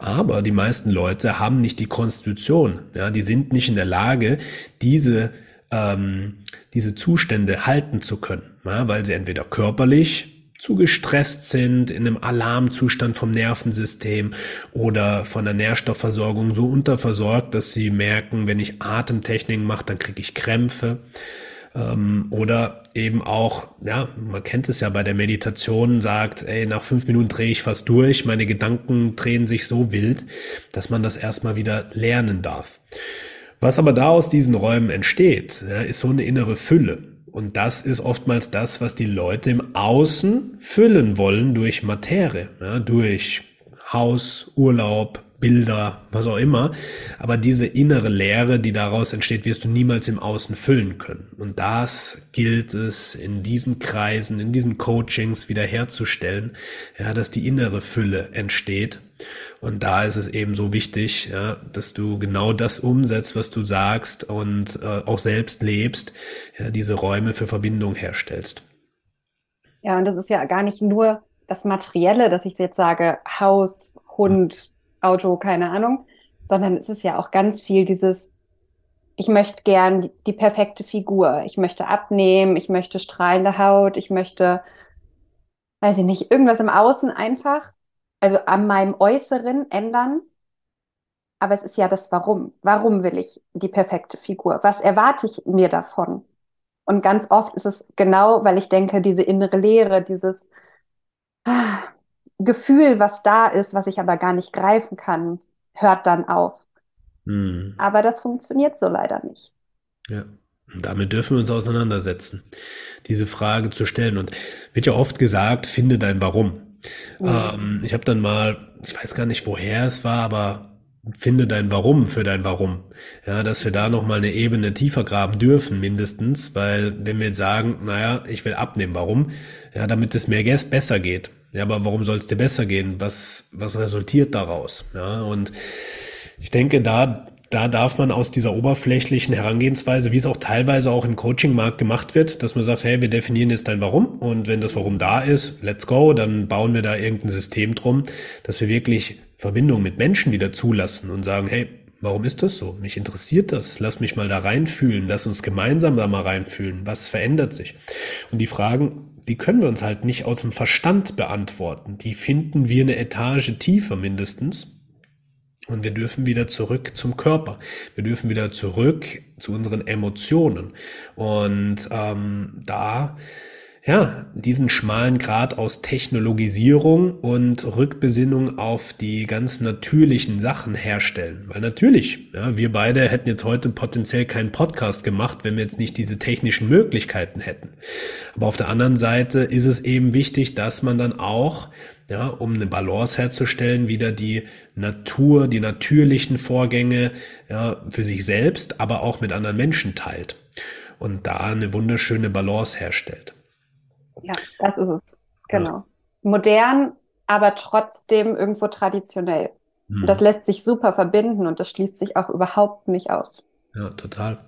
Aber die meisten Leute haben nicht die Konstitution. Ja, die sind nicht in der Lage, diese ähm, diese Zustände halten zu können, ja, weil sie entweder körperlich zu gestresst sind, in einem Alarmzustand vom Nervensystem oder von der Nährstoffversorgung so unterversorgt, dass sie merken, wenn ich Atemtechniken mache, dann kriege ich Krämpfe. Ähm, oder eben auch, ja, man kennt es ja bei der Meditation, sagt, ey, nach fünf Minuten drehe ich fast durch, meine Gedanken drehen sich so wild, dass man das erstmal wieder lernen darf. Was aber da aus diesen Räumen entsteht, ist so eine innere Fülle. Und das ist oftmals das, was die Leute im Außen füllen wollen durch Materie, ja, durch Haus, Urlaub, Bilder, was auch immer. Aber diese innere Leere, die daraus entsteht, wirst du niemals im Außen füllen können. Und das gilt es in diesen Kreisen, in diesen Coachings wiederherzustellen, ja, dass die innere Fülle entsteht. Und da ist es eben so wichtig, ja, dass du genau das umsetzt, was du sagst und äh, auch selbst lebst, ja, diese Räume für Verbindung herstellst. Ja, und das ist ja gar nicht nur das Materielle, dass ich jetzt sage, Haus, Hund, Auto, keine Ahnung, sondern es ist ja auch ganz viel dieses, ich möchte gern die, die perfekte Figur, ich möchte abnehmen, ich möchte strahlende Haut, ich möchte, weiß ich nicht, irgendwas im Außen einfach, also an meinem Äußeren ändern. Aber es ist ja das Warum. Warum will ich die perfekte Figur? Was erwarte ich mir davon? Und ganz oft ist es genau, weil ich denke, diese innere Leere, dieses, ah, Gefühl, was da ist, was ich aber gar nicht greifen kann, hört dann auf. Hm. Aber das funktioniert so leider nicht. Ja. Und damit dürfen wir uns auseinandersetzen, diese Frage zu stellen. Und wird ja oft gesagt, finde dein Warum. Mhm. Ähm, ich habe dann mal, ich weiß gar nicht, woher es war, aber finde dein Warum für dein Warum. Ja, dass wir da nochmal eine Ebene tiefer graben dürfen, mindestens, weil wenn wir jetzt sagen, naja, ich will abnehmen, warum? Ja, damit es mir besser geht. Ja, aber warum soll es dir besser gehen? Was, was resultiert daraus? Ja, und ich denke, da, da darf man aus dieser oberflächlichen Herangehensweise, wie es auch teilweise auch im Coaching-Markt gemacht wird, dass man sagt, hey, wir definieren jetzt dein Warum und wenn das Warum da ist, let's go, dann bauen wir da irgendein System drum, dass wir wirklich Verbindung mit Menschen wieder zulassen und sagen, hey, Warum ist das so? Mich interessiert das. Lass mich mal da reinfühlen. Lass uns gemeinsam da mal reinfühlen. Was verändert sich? Und die Fragen, die können wir uns halt nicht aus dem Verstand beantworten. Die finden wir eine Etage tiefer mindestens. Und wir dürfen wieder zurück zum Körper. Wir dürfen wieder zurück zu unseren Emotionen. Und ähm, da ja, diesen schmalen Grad aus Technologisierung und Rückbesinnung auf die ganz natürlichen Sachen herstellen. Weil natürlich, ja, wir beide hätten jetzt heute potenziell keinen Podcast gemacht, wenn wir jetzt nicht diese technischen Möglichkeiten hätten. Aber auf der anderen Seite ist es eben wichtig, dass man dann auch ja, um eine Balance herzustellen, wieder die Natur, die natürlichen Vorgänge ja, für sich selbst, aber auch mit anderen Menschen teilt und da eine wunderschöne Balance herstellt. Ja, das ist es. Genau. Ja. Modern, aber trotzdem irgendwo traditionell. Und das lässt sich super verbinden und das schließt sich auch überhaupt nicht aus. Ja, total.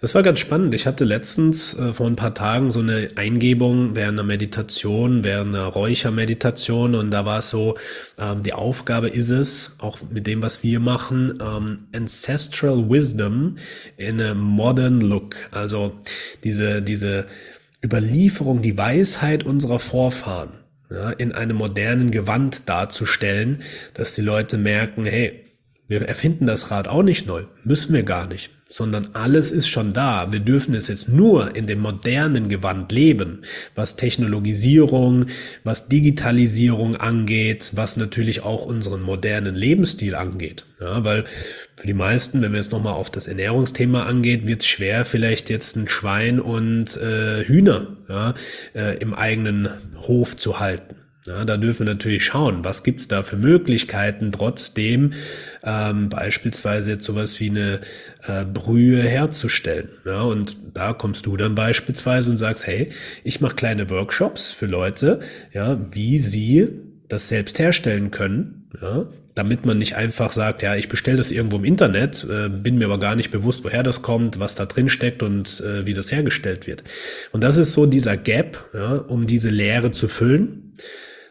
Das war ganz spannend. Ich hatte letztens äh, vor ein paar Tagen so eine Eingebung während einer Meditation, während einer Räuchermeditation und da war es so, ähm, die Aufgabe ist es, auch mit dem, was wir machen, ähm, Ancestral Wisdom in a Modern Look. Also diese, diese Überlieferung, die Weisheit unserer Vorfahren ja, in einem modernen Gewand darzustellen, dass die Leute merken, hey, wir erfinden das Rad auch nicht neu, müssen wir gar nicht sondern alles ist schon da. Wir dürfen es jetzt nur in dem modernen Gewand leben, was Technologisierung, was Digitalisierung angeht, was natürlich auch unseren modernen Lebensstil angeht. Ja, weil für die meisten, wenn wir jetzt nochmal auf das Ernährungsthema angeht, wird es schwer, vielleicht jetzt ein Schwein und äh, Hühner ja, äh, im eigenen Hof zu halten. Ja, da dürfen wir natürlich schauen, was gibt's da für Möglichkeiten, trotzdem ähm, beispielsweise jetzt sowas wie eine äh, Brühe herzustellen. Ja, und da kommst du dann beispielsweise und sagst, hey, ich mache kleine Workshops für Leute, ja, wie sie das selbst herstellen können, ja, damit man nicht einfach sagt, ja, ich bestelle das irgendwo im Internet, äh, bin mir aber gar nicht bewusst, woher das kommt, was da drin steckt und äh, wie das hergestellt wird. Und das ist so dieser Gap, ja, um diese Leere zu füllen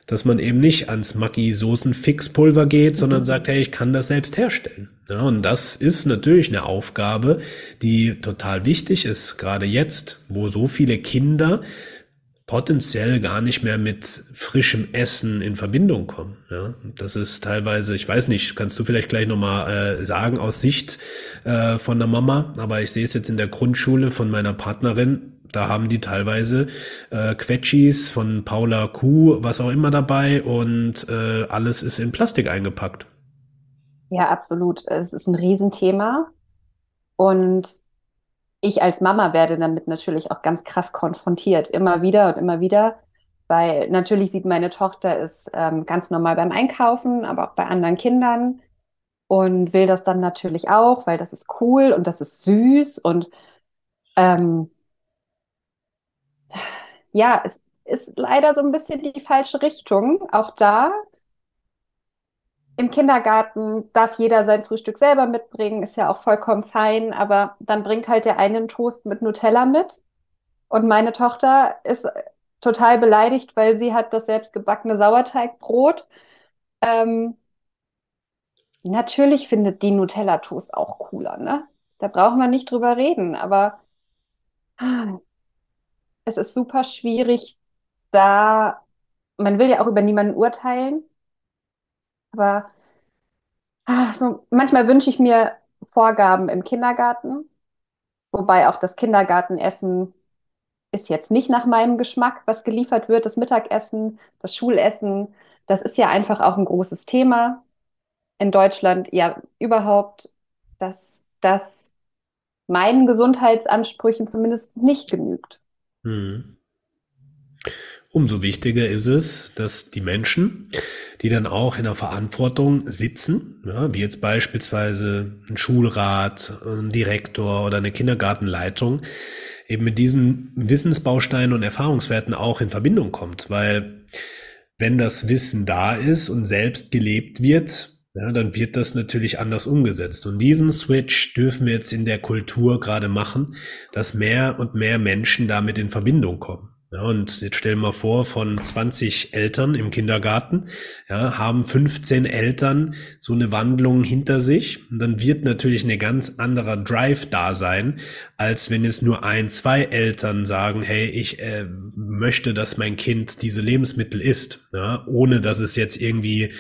dass man eben nicht ans Maggi-Soßen-Fixpulver geht, sondern mhm. sagt, hey, ich kann das selbst herstellen. Ja, und das ist natürlich eine Aufgabe, die total wichtig ist, gerade jetzt, wo so viele Kinder potenziell gar nicht mehr mit frischem Essen in Verbindung kommen. Ja, das ist teilweise, ich weiß nicht, kannst du vielleicht gleich nochmal äh, sagen aus Sicht äh, von der Mama, aber ich sehe es jetzt in der Grundschule von meiner Partnerin, da haben die teilweise äh, Quetschis von Paula Kuh, was auch immer dabei und äh, alles ist in Plastik eingepackt. Ja, absolut. Es ist ein Riesenthema. Und ich als Mama werde damit natürlich auch ganz krass konfrontiert, immer wieder und immer wieder, weil natürlich sieht meine Tochter es ähm, ganz normal beim Einkaufen, aber auch bei anderen Kindern und will das dann natürlich auch, weil das ist cool und das ist süß und ähm, ja, es ist leider so ein bisschen die falsche Richtung. Auch da im Kindergarten darf jeder sein Frühstück selber mitbringen, ist ja auch vollkommen fein, aber dann bringt halt der eine einen Toast mit Nutella mit und meine Tochter ist total beleidigt, weil sie hat das selbstgebackene Sauerteigbrot. Ähm, natürlich findet die Nutella-Toast auch cooler, ne? Da brauchen wir nicht drüber reden, aber es ist super schwierig, da, man will ja auch über niemanden urteilen, aber ah, so, manchmal wünsche ich mir Vorgaben im Kindergarten, wobei auch das Kindergartenessen ist jetzt nicht nach meinem Geschmack, was geliefert wird, das Mittagessen, das Schulessen, das ist ja einfach auch ein großes Thema in Deutschland, ja überhaupt, dass das meinen Gesundheitsansprüchen zumindest nicht genügt. Hm. Umso wichtiger ist es, dass die Menschen, die dann auch in der Verantwortung sitzen, ja, wie jetzt beispielsweise ein Schulrat, ein Direktor oder eine Kindergartenleitung, eben mit diesen Wissensbausteinen und Erfahrungswerten auch in Verbindung kommt. Weil wenn das Wissen da ist und selbst gelebt wird, ja, dann wird das natürlich anders umgesetzt. Und diesen Switch dürfen wir jetzt in der Kultur gerade machen, dass mehr und mehr Menschen damit in Verbindung kommen. Ja, und jetzt stellen wir vor, von 20 Eltern im Kindergarten, ja, haben 15 Eltern so eine Wandlung hinter sich. Und dann wird natürlich eine ganz anderer Drive da sein, als wenn es nur ein, zwei Eltern sagen, hey, ich äh, möchte, dass mein Kind diese Lebensmittel isst, ja, ohne dass es jetzt irgendwie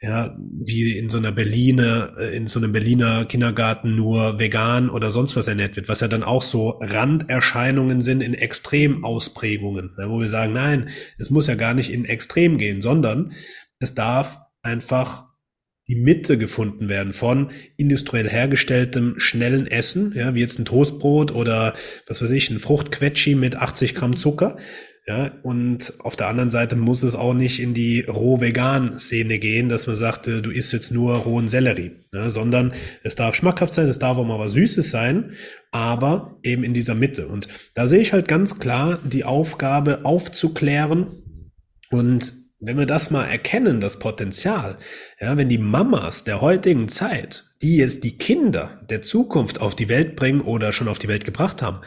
ja, wie in so einer Berliner, äh, in so einem Berliner Kindergarten nur vegan oder sonst was ernährt wird, was ja dann auch so Randerscheinungen sind in Extremausprägungen, ja, wo wir sagen, nein, es muss ja gar nicht in Extrem gehen, sondern es darf einfach die Mitte gefunden werden von industriell hergestelltem schnellen Essen, ja, wie jetzt ein Toastbrot oder was weiß ich, ein Fruchtquetschi mit 80 Gramm Zucker, ja, und auf der anderen Seite muss es auch nicht in die roh-vegan-Szene gehen, dass man sagt, äh, du isst jetzt nur rohen Sellerie, ja, sondern es darf schmackhaft sein, es darf auch mal was Süßes sein, aber eben in dieser Mitte. Und da sehe ich halt ganz klar die Aufgabe aufzuklären und wenn wir das mal erkennen, das Potenzial, ja, wenn die Mamas der heutigen Zeit, die jetzt die Kinder der Zukunft auf die Welt bringen oder schon auf die Welt gebracht haben,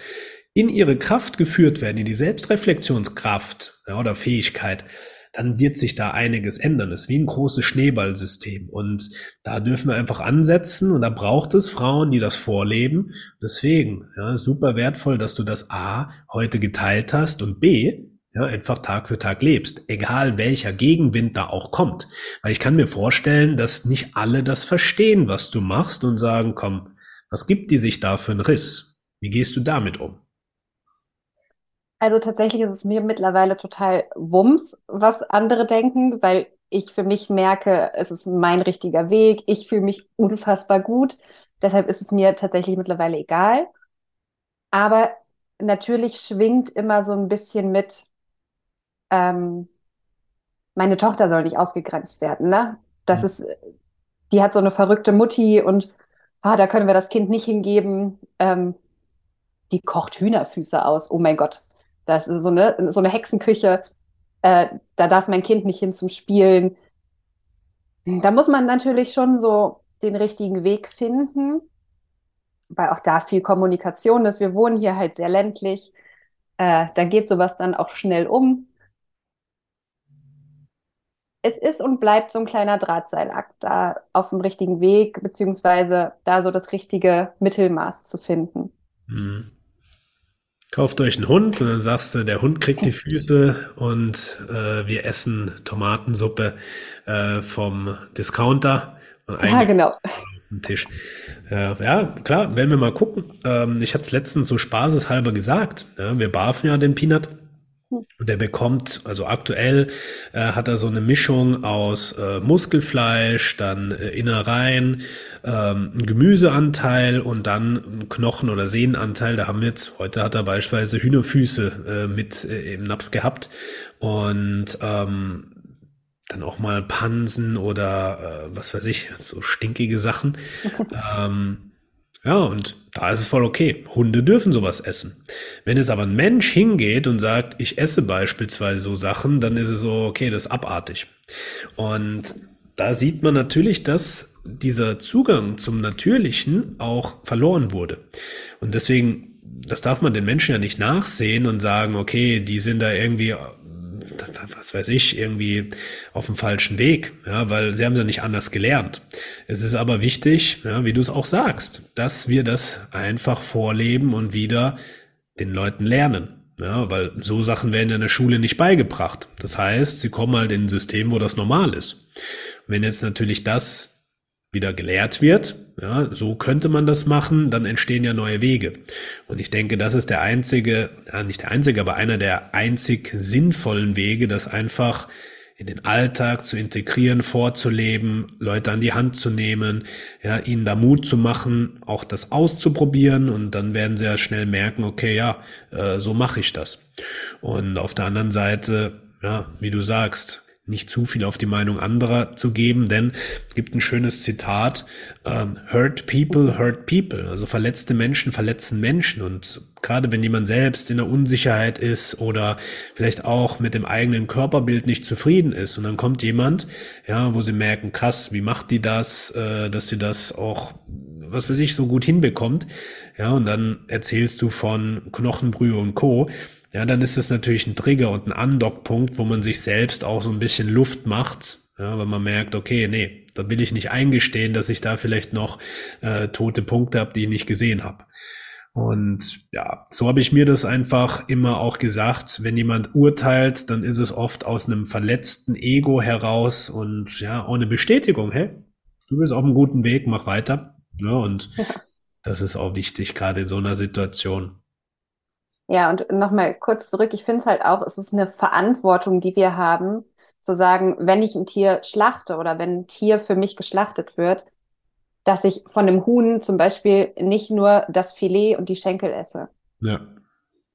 in ihre Kraft geführt werden, in die Selbstreflexionskraft ja, oder Fähigkeit, dann wird sich da einiges ändern. Es ist wie ein großes Schneeballsystem. Und da dürfen wir einfach ansetzen und da braucht es Frauen, die das vorleben. Deswegen, ja, super wertvoll, dass du das A heute geteilt hast und B, ja, einfach Tag für Tag lebst, egal welcher Gegenwind da auch kommt. Weil ich kann mir vorstellen, dass nicht alle das verstehen, was du machst und sagen, komm, was gibt die sich da für einen Riss? Wie gehst du damit um? Also tatsächlich ist es mir mittlerweile total Wumms, was andere denken, weil ich für mich merke, es ist mein richtiger Weg. Ich fühle mich unfassbar gut. Deshalb ist es mir tatsächlich mittlerweile egal. Aber natürlich schwingt immer so ein bisschen mit, ähm, meine Tochter soll nicht ausgegrenzt werden, ne? Das ist, die hat so eine verrückte Mutti und ah, da können wir das Kind nicht hingeben. Ähm, die kocht Hühnerfüße aus. Oh mein Gott. Das ist so eine, so eine Hexenküche. Äh, da darf mein Kind nicht hin zum Spielen. Da muss man natürlich schon so den richtigen Weg finden, weil auch da viel Kommunikation ist. Wir wohnen hier halt sehr ländlich. Äh, da geht sowas dann auch schnell um. Es ist und bleibt so ein kleiner Drahtseilakt, da auf dem richtigen Weg, beziehungsweise da so das richtige Mittelmaß zu finden. Mhm. Kauft euch einen Hund und dann sagst du, der Hund kriegt die Füße und äh, wir essen Tomatensuppe äh, vom Discounter. Und ja, genau. Auf dem Tisch. Ja, ja, klar, werden wir mal gucken. Ähm, ich hatte es letztens so spaßeshalber gesagt. Ja, wir barfen ja den Peanut und der bekommt, also aktuell äh, hat er so eine Mischung aus äh, Muskelfleisch, dann äh, Innereien, ähm, ein Gemüseanteil und dann Knochen- oder Sehnenanteil. Da haben wir jetzt, heute hat er beispielsweise Hühnerfüße äh, mit äh, im Napf gehabt und ähm, dann auch mal Pansen oder äh, was weiß ich, so stinkige Sachen. ähm, ja, und da ist es voll okay. Hunde dürfen sowas essen. Wenn jetzt aber ein Mensch hingeht und sagt, ich esse beispielsweise so Sachen, dann ist es so, okay, das ist abartig. Und da sieht man natürlich, dass dieser Zugang zum Natürlichen auch verloren wurde. Und deswegen, das darf man den Menschen ja nicht nachsehen und sagen, okay, die sind da irgendwie was weiß ich, irgendwie auf dem falschen Weg, ja, weil sie haben es ja nicht anders gelernt. Es ist aber wichtig, ja, wie du es auch sagst, dass wir das einfach vorleben und wieder den Leuten lernen. Ja, weil so Sachen werden in der Schule nicht beigebracht. Das heißt, sie kommen halt in ein System, wo das normal ist. Wenn jetzt natürlich das wieder gelehrt wird, ja, so könnte man das machen, dann entstehen ja neue Wege. Und ich denke, das ist der einzige, ja, nicht der einzige, aber einer der einzig sinnvollen Wege, das einfach in den Alltag zu integrieren, vorzuleben, Leute an die Hand zu nehmen, ja, ihnen da Mut zu machen, auch das auszuprobieren und dann werden sie ja schnell merken, okay, ja, äh, so mache ich das. Und auf der anderen Seite, ja, wie du sagst, nicht zu viel auf die Meinung anderer zu geben, denn es gibt ein schönes Zitat, ähm, hurt people, hurt people. Also verletzte Menschen verletzen Menschen. Und gerade wenn jemand selbst in der Unsicherheit ist oder vielleicht auch mit dem eigenen Körperbild nicht zufrieden ist und dann kommt jemand, ja, wo sie merken, krass, wie macht die das, äh, dass sie das auch was weiß ich, so gut hinbekommt. Ja, und dann erzählst du von Knochenbrühe und Co ja, dann ist das natürlich ein Trigger und ein Andockpunkt, wo man sich selbst auch so ein bisschen Luft macht, ja, weil man merkt, okay, nee, da will ich nicht eingestehen, dass ich da vielleicht noch äh, tote Punkte habe, die ich nicht gesehen habe. Und ja, so habe ich mir das einfach immer auch gesagt, wenn jemand urteilt, dann ist es oft aus einem verletzten Ego heraus und ja, ohne Bestätigung, hey, du bist auf einem guten Weg, mach weiter. Ja, und das ist auch wichtig, gerade in so einer Situation. Ja, und nochmal kurz zurück. Ich finde es halt auch, es ist eine Verantwortung, die wir haben, zu sagen, wenn ich ein Tier schlachte oder wenn ein Tier für mich geschlachtet wird, dass ich von dem Huhn zum Beispiel nicht nur das Filet und die Schenkel esse, ja.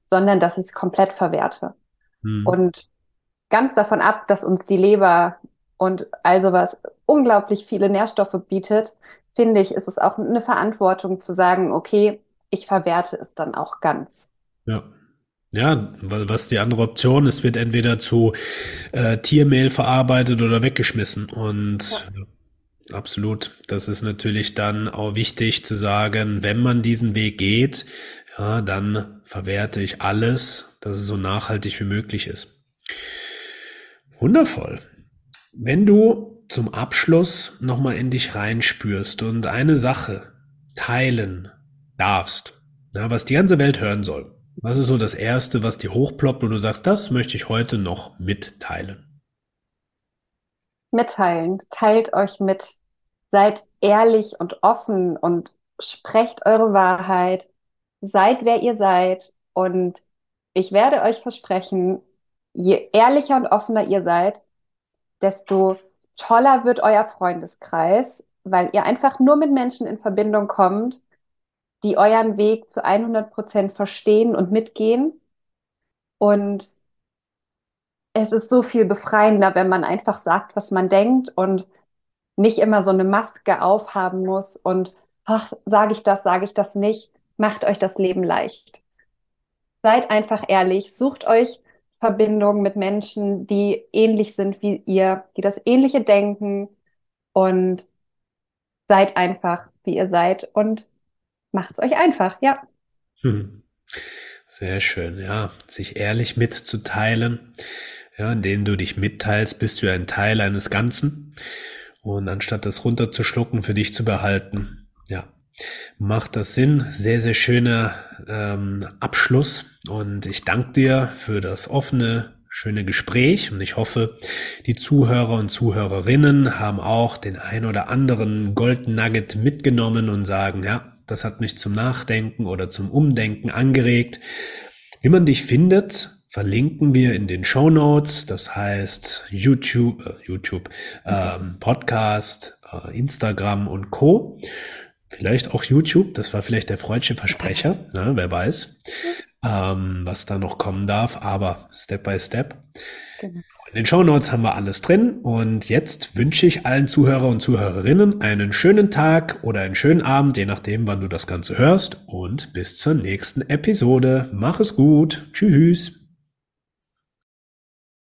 sondern dass ich es komplett verwerte. Hm. Und ganz davon ab, dass uns die Leber und all sowas unglaublich viele Nährstoffe bietet, finde ich, ist es auch eine Verantwortung zu sagen, okay, ich verwerte es dann auch ganz. Ja. Ja, was die andere Option ist, wird entweder zu äh, Tiermehl verarbeitet oder weggeschmissen. Und ja. absolut, das ist natürlich dann auch wichtig zu sagen, wenn man diesen Weg geht, ja, dann verwerte ich alles, dass es so nachhaltig wie möglich ist. Wundervoll. Wenn du zum Abschluss nochmal in dich reinspürst und eine Sache teilen darfst, ja, was die ganze Welt hören soll, was ist so das Erste, was dir hochploppt, wo du sagst, das möchte ich heute noch mitteilen? Mitteilen. Teilt euch mit. Seid ehrlich und offen und sprecht eure Wahrheit. Seid, wer ihr seid. Und ich werde euch versprechen, je ehrlicher und offener ihr seid, desto toller wird euer Freundeskreis, weil ihr einfach nur mit Menschen in Verbindung kommt, die euren Weg zu 100 Prozent verstehen und mitgehen. Und es ist so viel befreiender, wenn man einfach sagt, was man denkt und nicht immer so eine Maske aufhaben muss und ach, sage ich das, sage ich das nicht. Macht euch das Leben leicht. Seid einfach ehrlich, sucht euch Verbindungen mit Menschen, die ähnlich sind wie ihr, die das Ähnliche denken und seid einfach, wie ihr seid und macht es euch einfach, ja. Hm. Sehr schön, ja, sich ehrlich mitzuteilen. Ja, indem du dich mitteilst, bist du ein Teil eines Ganzen. Und anstatt das runterzuschlucken, für dich zu behalten, ja, macht das Sinn. Sehr, sehr schöner ähm, Abschluss. Und ich danke dir für das offene, schöne Gespräch. Und ich hoffe, die Zuhörer und Zuhörerinnen haben auch den ein oder anderen Gold Nugget mitgenommen und sagen, ja, das hat mich zum Nachdenken oder zum Umdenken angeregt. Wie man dich findet, verlinken wir in den Show Notes. Das heißt YouTube, äh, YouTube, ähm, Podcast, äh, Instagram und Co. Vielleicht auch YouTube. Das war vielleicht der freudsche Versprecher. Ne, wer weiß, ähm, was da noch kommen darf. Aber Step by Step. Genau. In den Show Notes haben wir alles drin und jetzt wünsche ich allen Zuhörer und Zuhörerinnen einen schönen Tag oder einen schönen Abend, je nachdem, wann du das Ganze hörst und bis zur nächsten Episode. Mach es gut. Tschüss.